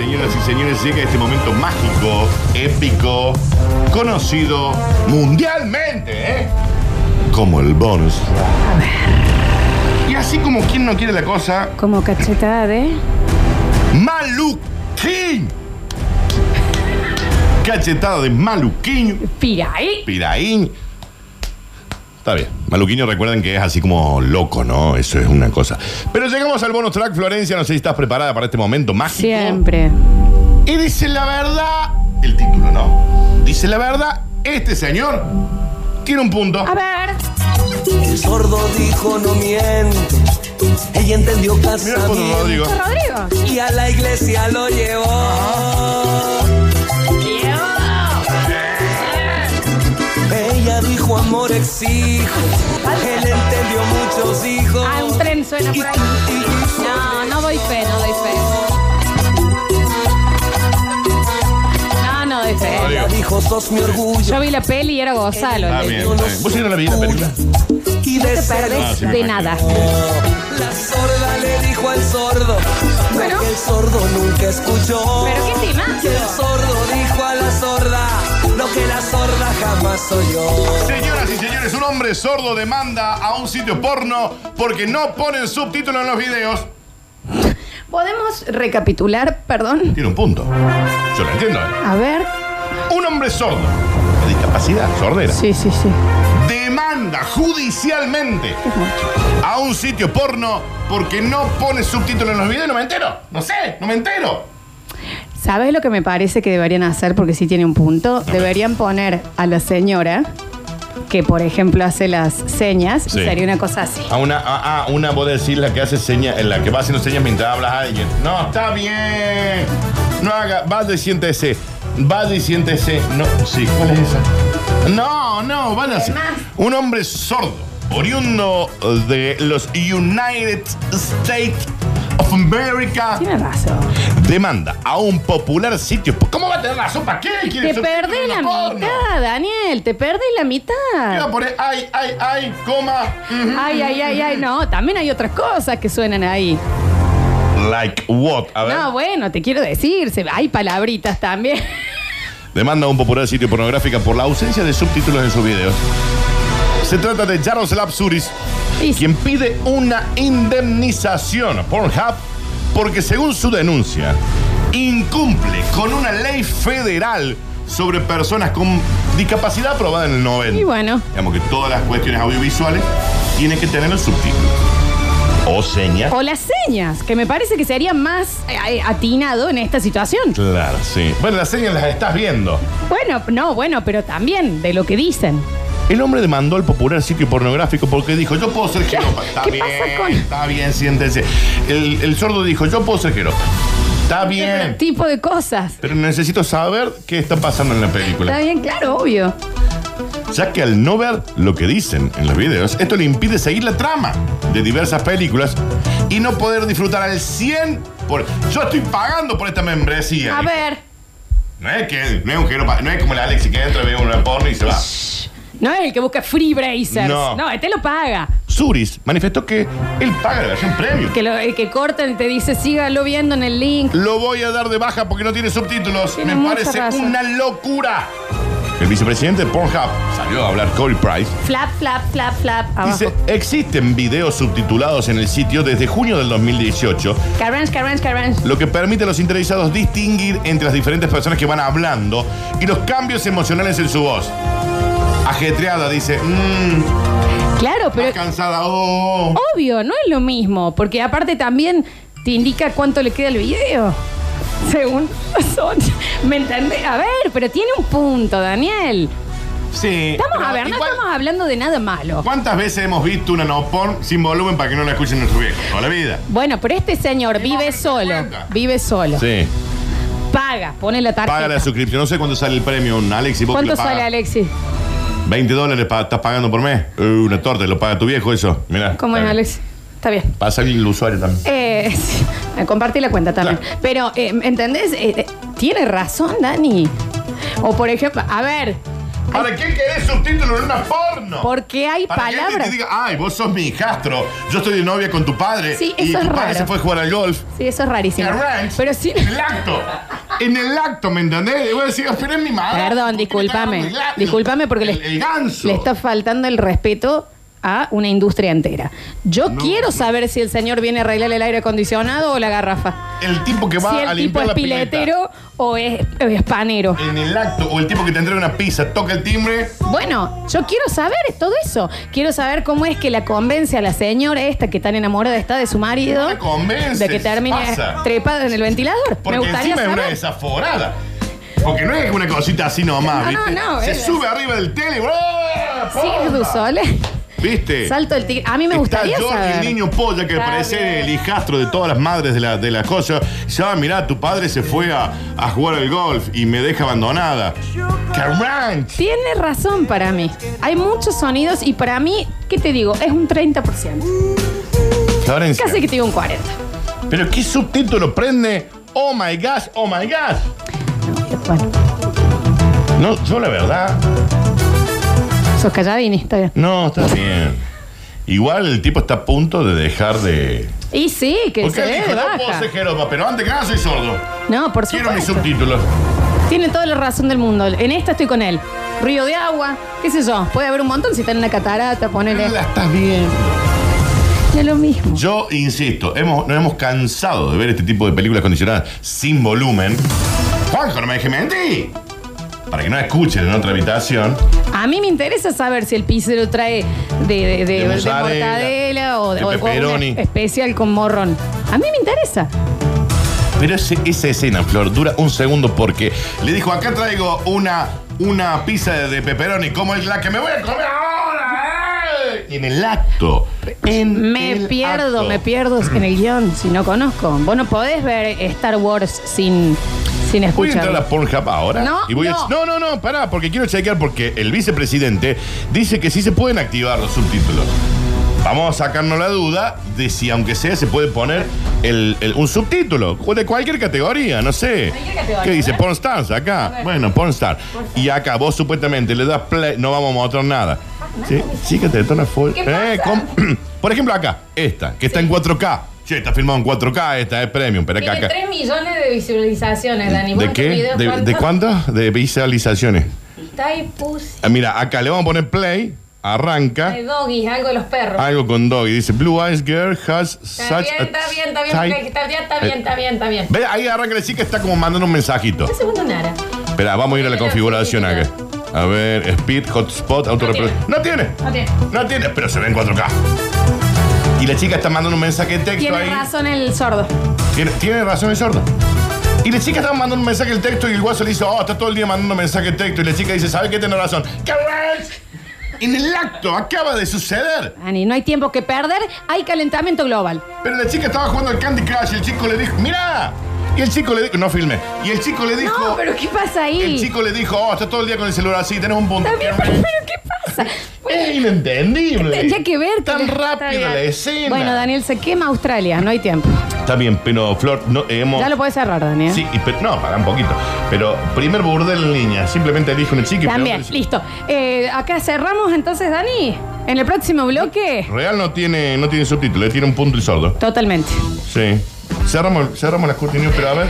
Señoras y señores, llega este momento mágico, épico, conocido mundialmente, ¿eh? Como el bonus. Y así como quien no quiere la cosa, Como cachetada de. Maluquín. Cachetada de Maluquín. Piraí. Piraín. Está bien. Maluquiño, recuerden que es así como loco, ¿no? Eso es una cosa. Pero llegamos al bonus track, Florencia. No sé si estás preparada para este momento mágico. Siempre. Y dice la verdad. El título, ¿no? Dice la verdad. Este señor tiene un punto. A ver. El sordo dijo no miento. Ella entendió Mira el casamiento Rodrigo. Rodrigo. y a la iglesia lo llevó. Amor exijo. Él entendió muchos hijos. Ah, un tren suena por ahí. No, no doy fe, no doy fe. No, no doy fe. Ella dijo sos mi orgullo. Yo vi la peli y era Gonzalo. Está bien, está bien. ¿Vos sí no la viste la película? Y No te ser perdés Ah, de nada. La sorda le dijo al sordo. Bueno. El sordo nunca escuchó. Pero qué Y el sordo dijo a la sorda. Lo que la sorda jamás oyó. Señoras y señores, un hombre sordo demanda a un sitio porno porque no ponen subtítulos en los videos. ¿Podemos recapitular? Perdón. Tiene un punto. Yo lo entiendo. ¿eh? A ver. Un hombre sordo, de discapacidad, sordera, Sí, sí, sí. demanda judicialmente Es mucho. a un sitio porno porque no pone subtítulos en los videos. No me entero. No sé, no me entero. ¿Sabes lo que me parece que deberían hacer? Porque sí tiene un punto. Deberían poner a la señora que, por ejemplo, hace las señas. y. Sería una cosa así. A una, a, a una voz decir la que hace señas, en la que va haciendo señas mientras hablas a alguien. No, está bien. No haga, vaya y siéntese. Vaya y siéntese. No, sí, ¿cuál es esa? No, no, vaya así. más? Un hombre sordo, oriundo de los United States of America, Tiene razón. demanda a un popular sitio. ¿Cómo va a tener razón? ¿Para qué? ¿Quiere Te perdés la mitad, Daniel. Te perdés la Iba mitad. poner ay, ay, ay, coma. Ay, ay, ay, ay. No, también hay otras cosas que suenan ahí. Like what? A ver. No, bueno, te quiero decir. se- Hay palabritas también. Demanda a un popular sitio pornográfico por la ausencia de subtítulos en sus videos. Se trata de Jaroslav Suris, Quien pide una indemnización a Pornhub porque según su denuncia, incumple con una ley federal sobre personas con discapacidad aprobada en el 90. Y bueno. Digamos que todas las cuestiones audiovisuales tienen que tener los subtítulos. O señas. O las señas, que me parece que sería más eh, atinado en esta situación. Claro, sí. Bueno, las señas las estás viendo. Bueno, no, bueno, pero también de lo que dicen. El hombre demandó al popular sitio pornográfico porque dijo, yo puedo ser jeropa. Está ¿Qué bien, pasa con- está bien, siéntese. El, el sordo dijo, yo puedo ser jeropa. Está bien, Tipo de cosas. pero necesito saber qué está pasando en la Está película. bien, claro, obvio. Ya que al no ver lo que dicen en los videos, esto le impide seguir la trama de diversas películas y no poder disfrutar al 100 por... Yo estoy pagando por esta membresía. A ver, No es que no es un jeropa, no es como el Alexi que entra, ve una porno y se va. No es el que busca Free Brazers. No. No, este lo paga. Suris manifestó que él paga la versión premium. Que lo, el que cortan y te dice, sígalo viendo en el link. Lo voy a dar de baja porque no tiene subtítulos. Tiene Me parece razón. una locura. El vicepresidente de Pornhub salió a hablar Corey Price. Flap, flap, flap, flap. Abajo. Dice, existen videos subtitulados en el sitio desde junio del 2018, Carrange, carrange, carrange. lo que permite a los interesados distinguir entre las diferentes personas que van hablando y los cambios emocionales en su voz. Ajetreada, dice, mmm, Claro, pero cansada, oh. obvio, no es lo mismo. Porque aparte también te indica cuánto le queda el video. Según son. ¿Me entendés? A ver, pero tiene un punto, Daniel. Sí. Estamos a ver, no igual- estamos hablando de nada malo. ¿Cuántas veces hemos visto una no porn sin volumen para que no la escuchen nuestros viejos? Toda la vida. Bueno, pero este señor vive solo. cuenta. Vive solo. Sí. Paga, pone la tarjeta. Paga la suscripción. No sé cuánto sale el premio, Alex. ¿y vos que ¿Cuánto lo pagas? sale, Alexis? 20 dólares pa- estás pagando por mes. Uh, una torta, lo paga tu viejo eso. Mira. ¿Cómo es, Alexis? Está bien. Pasa el usuario también. Eh, sí, eh, compartí la cuenta también. Claro. Pero, eh, ¿entendés? Eh, eh, tiene razón, Dani. O por ejemplo, a ver, ¿Para qué querés subtítulo en una porno? Porque hay ¿Para que alguien palabras. te diga, ay, vos sos mi hijastro, yo estoy de novia con tu padre. Sí, y eso tu es padre raro. se fue a jugar al golf. Sí, eso es rarísimo. Arrange. Pero sí. El acto. En el acto, ¿me entendés? Y vos decís, pero es mi madre. Perdón, ¿Por qué me está discúlpame. Discúlpame porque el, le, el ganso. le está faltando el respeto a una industria entera. Yo No, quiero no. saber si el señor viene a arreglar el aire acondicionado o la garrafa. El tipo que va si a el tipo limpiar es la pileta. piletero o es, es panero. En el acto, o el tipo que te entrega una pizza, toca el timbre. Bueno, yo quiero saber todo eso. Quiero saber cómo es que la convence a la señora esta que tan enamorada está de su marido. No la convence, de que termine pasa. trepada en el ventilador. Porque Me gustaría encima es una saber. desaforada. Porque no es una cosita así nomás, No, no, ¿viste? no, Se es- sube arriba del tele. ¡ah! Sí, ¡Pomba! du Sole. ¿Viste? Salto el tigre. A mí me Está gustaría George, saber. el niño polla que Está parece bien. el hijastro de todas las madres de la, de la cosa. Ya, mirá, tu padre se fue a, a jugar al golf y me deja abandonada. ¡Carranch! Tiene razón para mí. Hay muchos sonidos y para mí, ¿qué te digo? Es un 30%. Florencia. Casi que te digo un 40%. Pero ¿qué subtítulo prende? Oh my gosh, oh my gosh. Bueno, No, yo la verdad. Sos calladini, está bien. No, está bien. Igual el tipo está a punto de dejar de. Y sí, que Porque se él ve dijo, de no puedo baja. ser Jeroma, pero antes que nada soy sordo. No, por Quiero mis supuesto. subtítulos. Tiene toda la razón del mundo. En esta estoy con él. Río de agua, qué sé yo. Puede haber un montón si está en una catarata, ponele. La estás bien. Es lo mismo. Yo insisto, hemos, nos hemos cansado de ver este tipo de películas condicionadas sin volumen. Juanjo, no me mentir. Para que no escuchen en otra habitación. A mí me interesa saber si el pizzero trae de, de, de- De de mozzarella, mortadela o de, o- o pepperoni. un especial con morrón. A mí me interesa. Pero ese- esa escena, Flor, dura un segundo porque le dijo, acá traigo una, una pizza de, de pepperoni como es la que me voy a comer ahora. ¡eh! Y en el acto. En Me el pierdo, acto. me pierdo en el guion si no conozco. Vos no podés ver Star Wars sin, sin Voy a escuchar. entrar a Pornhub ahora. No, y voy a- no. no, no, pará, porque quiero chequear porque el vicepresidente dice que sí se pueden activar los subtítulos. Vamos a sacarnos la duda de si, aunque sea, se puede poner el- el- un subtítulo de cualquier categoría, no sé. Categoría, ¿Qué dice? ¿eh? Porn Stars acá. Bueno, Porn Star. Y acá vos supuestamente le das play, no vamos a mostrar nada. Sí, sí que te detona full. ¿Qué Eh, Por ejemplo, acá, esta, que está en 4K. Che, está filmado en 4K, esta es premium, pero acá. Tiene acá. 3 millones de visualizaciones, Dani. ¿Vos ¿De qué? ¿De, cuánto? de cuánto? De visualizaciones. Está ahí. Ah, mira, acá le vamos a poner play, arranca, Hay doggies, algo de los perros. algo con dog y dice Blue Eyes Girl has Está such bien, a está bien, está bien, tight- está bien, está bien, está bien, está bien. Ve, ahí arranca la chica, está como mandando un mensajito. ¿Qué segundo Nara? Espera, vamos a ir a la configuración acá. A ver, speed, hotspot, autorreproducción. No tiene. No tiene. No tiene, pero se ve en 4K. Y la chica está mandando un mensaje de texto Tiene ahí. razón el sordo. Tiene, tiene razón el sordo. Y la chica está mandando un mensaje de texto y el guaso le dice, oh, está todo el día mandando mensaje de texto. Y la chica dice, ¿sabe qué? Tiene razón. ¡Correct! En el acto acaba de suceder. Dani, no hay tiempo que perder, hay calentamiento global. Pero la chica estaba jugando al Candy Crush y el chico le dijo, ¡mira! Y el chico le dijo, no filme. Y el chico le dijo, No, pero ¿qué pasa ahí? el chico le dijo, oh, está todo el día con el celular así, tenés un punto. Está bien, pero, pero ¿qué pasa? Es inentendible. Tendría que ver. Tan que- está bien. la escena. Bueno, Daniel, se quema Australia, no hay tiempo. Está bien, pero Flor, no, hemos... Ya lo puedes cerrar, Daniel. Sí, y pe- no, para un poquito. Pero primer burdel en línea. Simplemente elige una chica y También, pregunta- listo. Eh, acá cerramos entonces, Dani. En el próximo bloque. Real no tiene, no tiene subtítulo, tiene un punto y sordo. Totalmente. Sí. Cerramos, cerramos las cortinas, pero a ver.